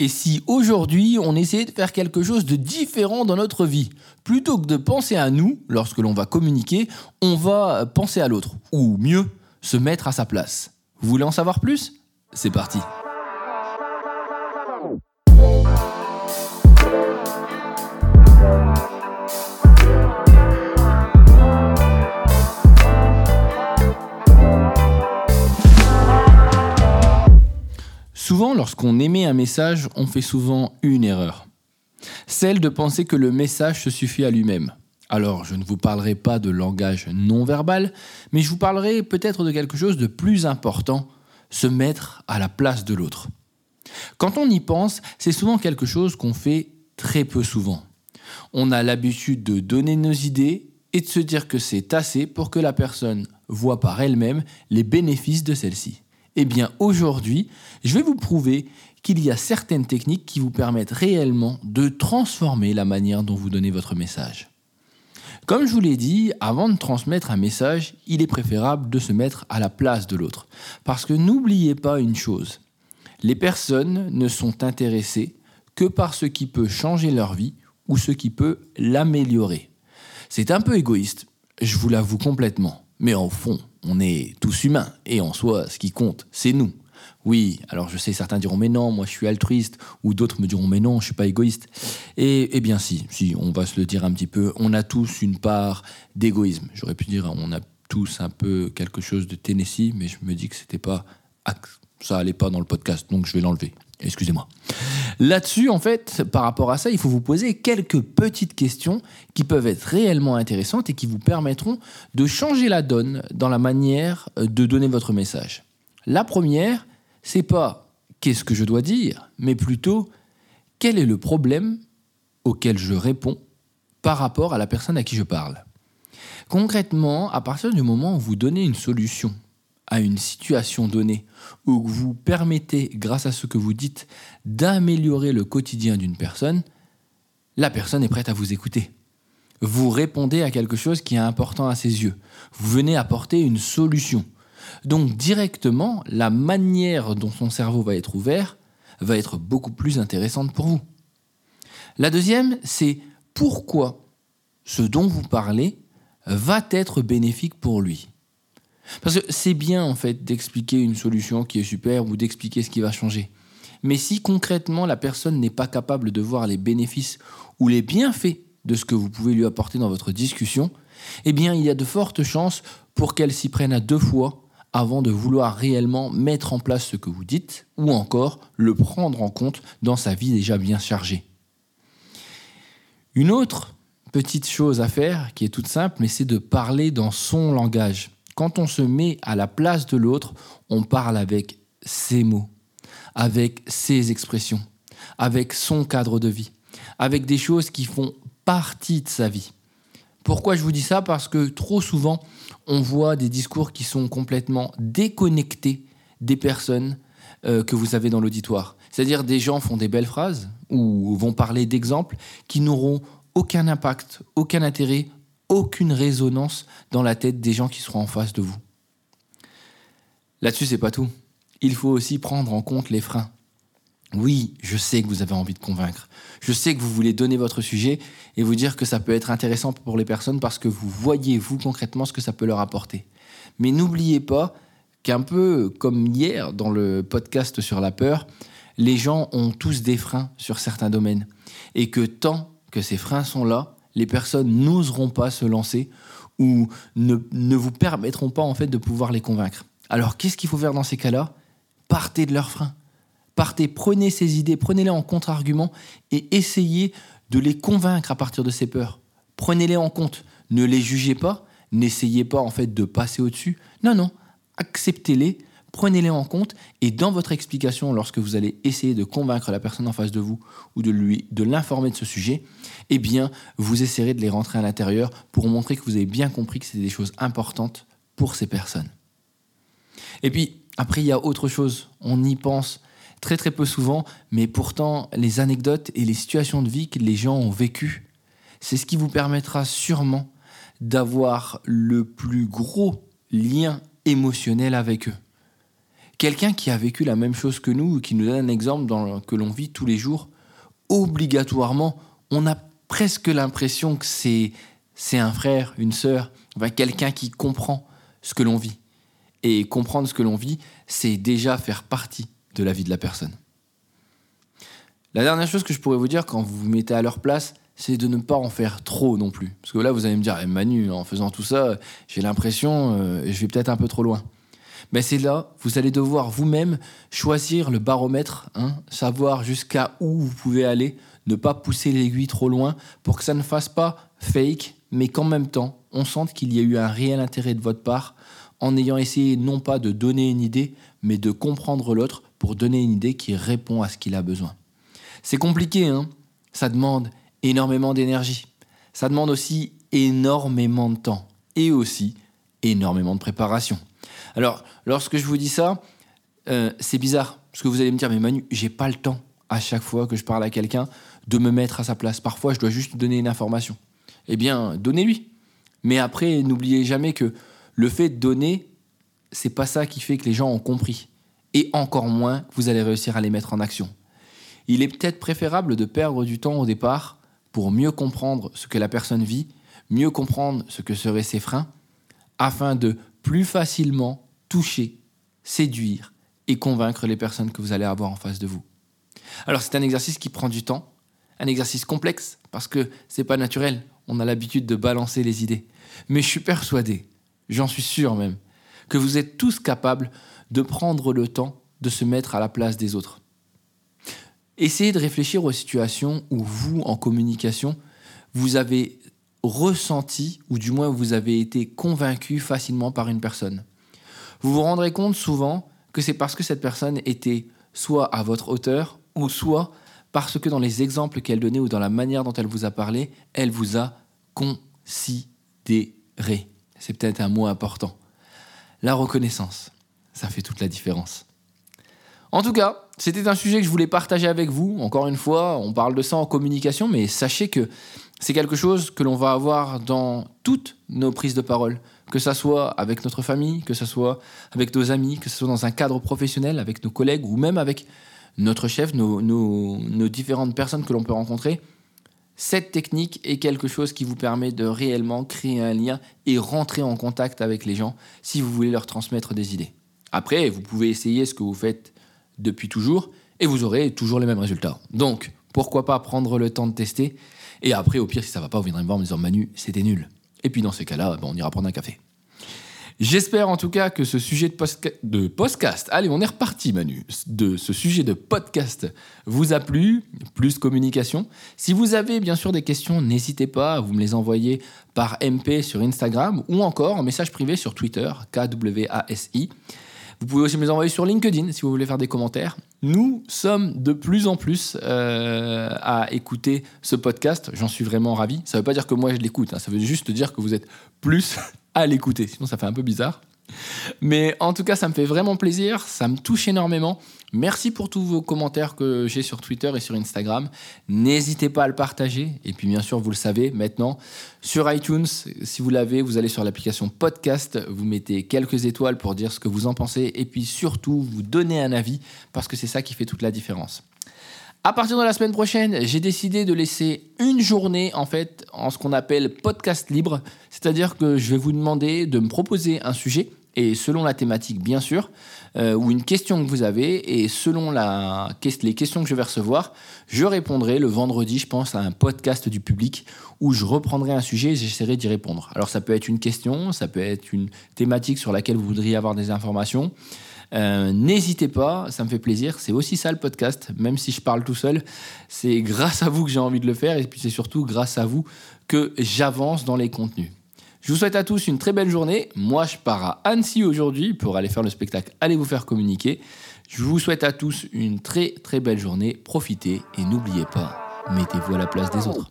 Et si aujourd'hui on essayait de faire quelque chose de différent dans notre vie Plutôt que de penser à nous lorsque l'on va communiquer, on va penser à l'autre. Ou mieux, se mettre à sa place. Vous voulez en savoir plus? C'est parti Souvent, lorsqu'on émet un message, on fait souvent une erreur. Celle de penser que le message se suffit à lui-même. Alors, je ne vous parlerai pas de langage non verbal, mais je vous parlerai peut-être de quelque chose de plus important, se mettre à la place de l'autre. Quand on y pense, c'est souvent quelque chose qu'on fait très peu souvent. On a l'habitude de donner nos idées et de se dire que c'est assez pour que la personne voit par elle-même les bénéfices de celle-ci. Eh bien aujourd'hui, je vais vous prouver qu'il y a certaines techniques qui vous permettent réellement de transformer la manière dont vous donnez votre message. Comme je vous l'ai dit, avant de transmettre un message, il est préférable de se mettre à la place de l'autre. Parce que n'oubliez pas une chose, les personnes ne sont intéressées que par ce qui peut changer leur vie ou ce qui peut l'améliorer. C'est un peu égoïste, je vous l'avoue complètement, mais au fond, on est tous humains, et en soi, ce qui compte, c'est nous. Oui, alors je sais, certains diront mais non, moi je suis altruiste, ou d'autres me diront mais non, je suis pas égoïste. Et, eh bien si, si, on va se le dire un petit peu, on a tous une part d'égoïsme. J'aurais pu dire on a tous un peu quelque chose de Tennessee, mais je me dis que c'était pas ça allait pas dans le podcast, donc je vais l'enlever. Excusez-moi. Là-dessus, en fait, par rapport à ça, il faut vous poser quelques petites questions qui peuvent être réellement intéressantes et qui vous permettront de changer la donne dans la manière de donner votre message. La première, c'est pas qu'est-ce que je dois dire, mais plutôt quel est le problème auquel je réponds par rapport à la personne à qui je parle. Concrètement, à partir du moment où vous donnez une solution à une situation donnée, ou que vous permettez, grâce à ce que vous dites, d'améliorer le quotidien d'une personne, la personne est prête à vous écouter. Vous répondez à quelque chose qui est important à ses yeux. Vous venez apporter une solution. Donc directement, la manière dont son cerveau va être ouvert va être beaucoup plus intéressante pour vous. La deuxième, c'est pourquoi ce dont vous parlez va être bénéfique pour lui. Parce que c'est bien en fait d'expliquer une solution qui est super ou d'expliquer ce qui va changer. Mais si concrètement la personne n'est pas capable de voir les bénéfices ou les bienfaits de ce que vous pouvez lui apporter dans votre discussion, eh bien il y a de fortes chances pour qu'elle s'y prenne à deux fois avant de vouloir réellement mettre en place ce que vous dites ou encore le prendre en compte dans sa vie déjà bien chargée. Une autre petite chose à faire qui est toute simple, mais c'est de parler dans son langage. Quand on se met à la place de l'autre, on parle avec ses mots, avec ses expressions, avec son cadre de vie, avec des choses qui font partie de sa vie. Pourquoi je vous dis ça? Parce que trop souvent, on voit des discours qui sont complètement déconnectés des personnes euh, que vous avez dans l'auditoire. C'est-à-dire des gens font des belles phrases ou vont parler d'exemples qui n'auront aucun impact, aucun intérêt, aucune résonance dans la tête des gens qui seront en face de vous. Là-dessus, c'est pas tout. Il faut aussi prendre en compte les freins. Oui, je sais que vous avez envie de convaincre. Je sais que vous voulez donner votre sujet et vous dire que ça peut être intéressant pour les personnes parce que vous voyez, vous, concrètement, ce que ça peut leur apporter. Mais n'oubliez pas qu'un peu comme hier dans le podcast sur la peur, les gens ont tous des freins sur certains domaines. Et que tant que ces freins sont là, les personnes n'oseront pas se lancer ou ne, vous permettront pas en fait de pouvoir les convaincre. Alors qu'est-ce qu'il faut faire dans ces cas-là? Partez de leurs freins Partez, prenez ces idées, prenez-les en contre-argument et essayez de les convaincre à partir de ces peurs. Prenez-les en compte, ne les jugez pas, n'essayez pas en fait de passer au-dessus. Non, non, acceptez-les, prenez-les en compte et dans votre explication, lorsque vous allez essayer de convaincre la personne en face de vous ou de lui de l'informer de ce sujet, eh bien, vous essayerez de les rentrer à l'intérieur pour montrer que vous avez bien compris que c'est des choses importantes pour ces personnes. Et puis, après, il y a autre chose, on y pense très très peu souvent, mais pourtant les anecdotes et les situations de vie que les gens ont vécues, c'est ce qui vous permettra sûrement d'avoir le plus gros lien émotionnel avec eux. Quelqu'un qui a vécu la même chose que nous, qui nous donne un exemple que l'on vit tous les jours, obligatoirement, on a presque l'impression que c'est, c'est un frère, une sœur, quelqu'un qui comprend ce que l'on vit. Et comprendre ce que l'on vit, c'est déjà faire partie de la vie de la personne. La dernière chose que je pourrais vous dire quand vous vous mettez à leur place, c'est de ne pas en faire trop non plus. Parce que là, vous allez me dire, eh, Manu, en faisant tout ça, j'ai l'impression, euh, je vais peut-être un peu trop loin. Mais c'est là, vous allez devoir vous-même choisir le baromètre, hein, savoir jusqu'à où vous pouvez aller, ne pas pousser l'aiguille trop loin pour que ça ne fasse pas fake, mais qu'en même temps, on sente qu'il y a eu un réel intérêt de votre part en ayant essayé non pas de donner une idée, mais de comprendre l'autre pour donner une idée qui répond à ce qu'il a besoin. C'est compliqué, hein Ça demande énormément d'énergie. Ça demande aussi énormément de temps et aussi énormément de préparation. Alors, lorsque je vous dis ça, euh, c'est bizarre, parce que vous allez me dire, mais Manu, j'ai pas le temps à chaque fois que je parle à quelqu'un de me mettre à sa place. Parfois, je dois juste donner une information. Eh bien, donnez-lui. Mais après, n'oubliez jamais que le fait de donner, c'est pas ça qui fait que les gens ont compris. Et encore moins vous allez réussir à les mettre en action. Il est peut-être préférable de perdre du temps au départ pour mieux comprendre ce que la personne vit, mieux comprendre ce que seraient ses freins, afin de plus facilement toucher, séduire et convaincre les personnes que vous allez avoir en face de vous. Alors c'est un exercice qui prend du temps, un exercice complexe parce que c'est pas naturel, on a l'habitude de balancer les idées. Mais je suis persuadé, j'en suis sûr même, que vous êtes tous capables de prendre le temps de se mettre à la place des autres. Essayez de réfléchir aux situations où vous, en communication, vous avez ressenti, ou du moins vous avez été convaincu facilement par une personne. Vous vous rendrez compte souvent que c'est parce que cette personne était soit à votre hauteur, ou soit parce que dans les exemples qu'elle donnait ou dans la manière dont elle vous a parlé, elle vous a considéré. C'est peut-être un mot important. La reconnaissance, ça fait toute la différence. En tout cas, c'était un sujet que je voulais partager avec vous. Encore une fois, on parle de ça en communication, mais sachez que c'est quelque chose que l'on va avoir dans toutes nos prises de parole, que ce soit avec notre famille, que ce soit avec nos amis, que ce soit dans un cadre professionnel, avec nos collègues ou même avec notre chef, nos, nos différentes personnes que l'on peut rencontrer. Cette technique est quelque chose qui vous permet de réellement créer un lien et rentrer en contact avec les gens si vous voulez leur transmettre des idées. Après, vous pouvez essayer ce que vous faites depuis toujours et vous aurez toujours les mêmes résultats. Donc, pourquoi pas prendre le temps de tester et après, au pire, si ça va pas, vous viendrez me voir en me disant Manu, c'était nul. Et puis dans ces cas-là, on ira prendre un café. J'espère en tout cas que ce sujet de, podcast, allez, on est reparti Manu, de ce sujet de podcast vous a plu, plus communication. Si vous avez bien sûr des questions, n'hésitez pas vous me les envoyer par MP sur Instagram ou encore en message privé sur Twitter, KWASI. Vous pouvez aussi me les envoyer sur LinkedIn si vous voulez faire des commentaires. Nous sommes de plus en plus euh, à écouter ce podcast. J'en suis vraiment ravi. Ça ne veut pas dire que moi je l'écoute. Hein. Ça veut juste dire que vous êtes plus à l'écouter. Sinon, ça fait un peu bizarre. Mais en tout cas, ça me fait vraiment plaisir, ça me touche énormément. Merci pour tous vos commentaires que j'ai sur Twitter et sur Instagram. N'hésitez pas à le partager. Et puis bien sûr, vous le savez maintenant, sur iTunes, si vous l'avez, vous allez sur l'application podcast, vous mettez quelques étoiles pour dire ce que vous en pensez. Et puis surtout, vous donnez un avis, parce que c'est ça qui fait toute la différence. À partir de la semaine prochaine, j'ai décidé de laisser une journée en fait en ce qu'on appelle podcast libre, c'est-à-dire que je vais vous demander de me proposer un sujet et selon la thématique bien sûr, euh, ou une question que vous avez, et selon les questions que je vais recevoir, je répondrai le vendredi, je pense, à un podcast du public où je reprendrai un sujet et j'essaierai d'y répondre. Alors ça peut être une question, ça peut être une thématique sur laquelle vous voudriez avoir des informations. Euh, n'hésitez pas, ça me fait plaisir. C'est aussi ça le podcast, même si je parle tout seul. C'est grâce à vous que j'ai envie de le faire et puis c'est surtout grâce à vous que j'avance dans les contenus. Je vous souhaite à tous une très belle journée. Moi, je pars à Annecy aujourd'hui pour aller faire le spectacle Allez vous faire communiquer. Je vous souhaite à tous une très très belle journée. Profitez et n'oubliez pas, mettez-vous à la place des autres.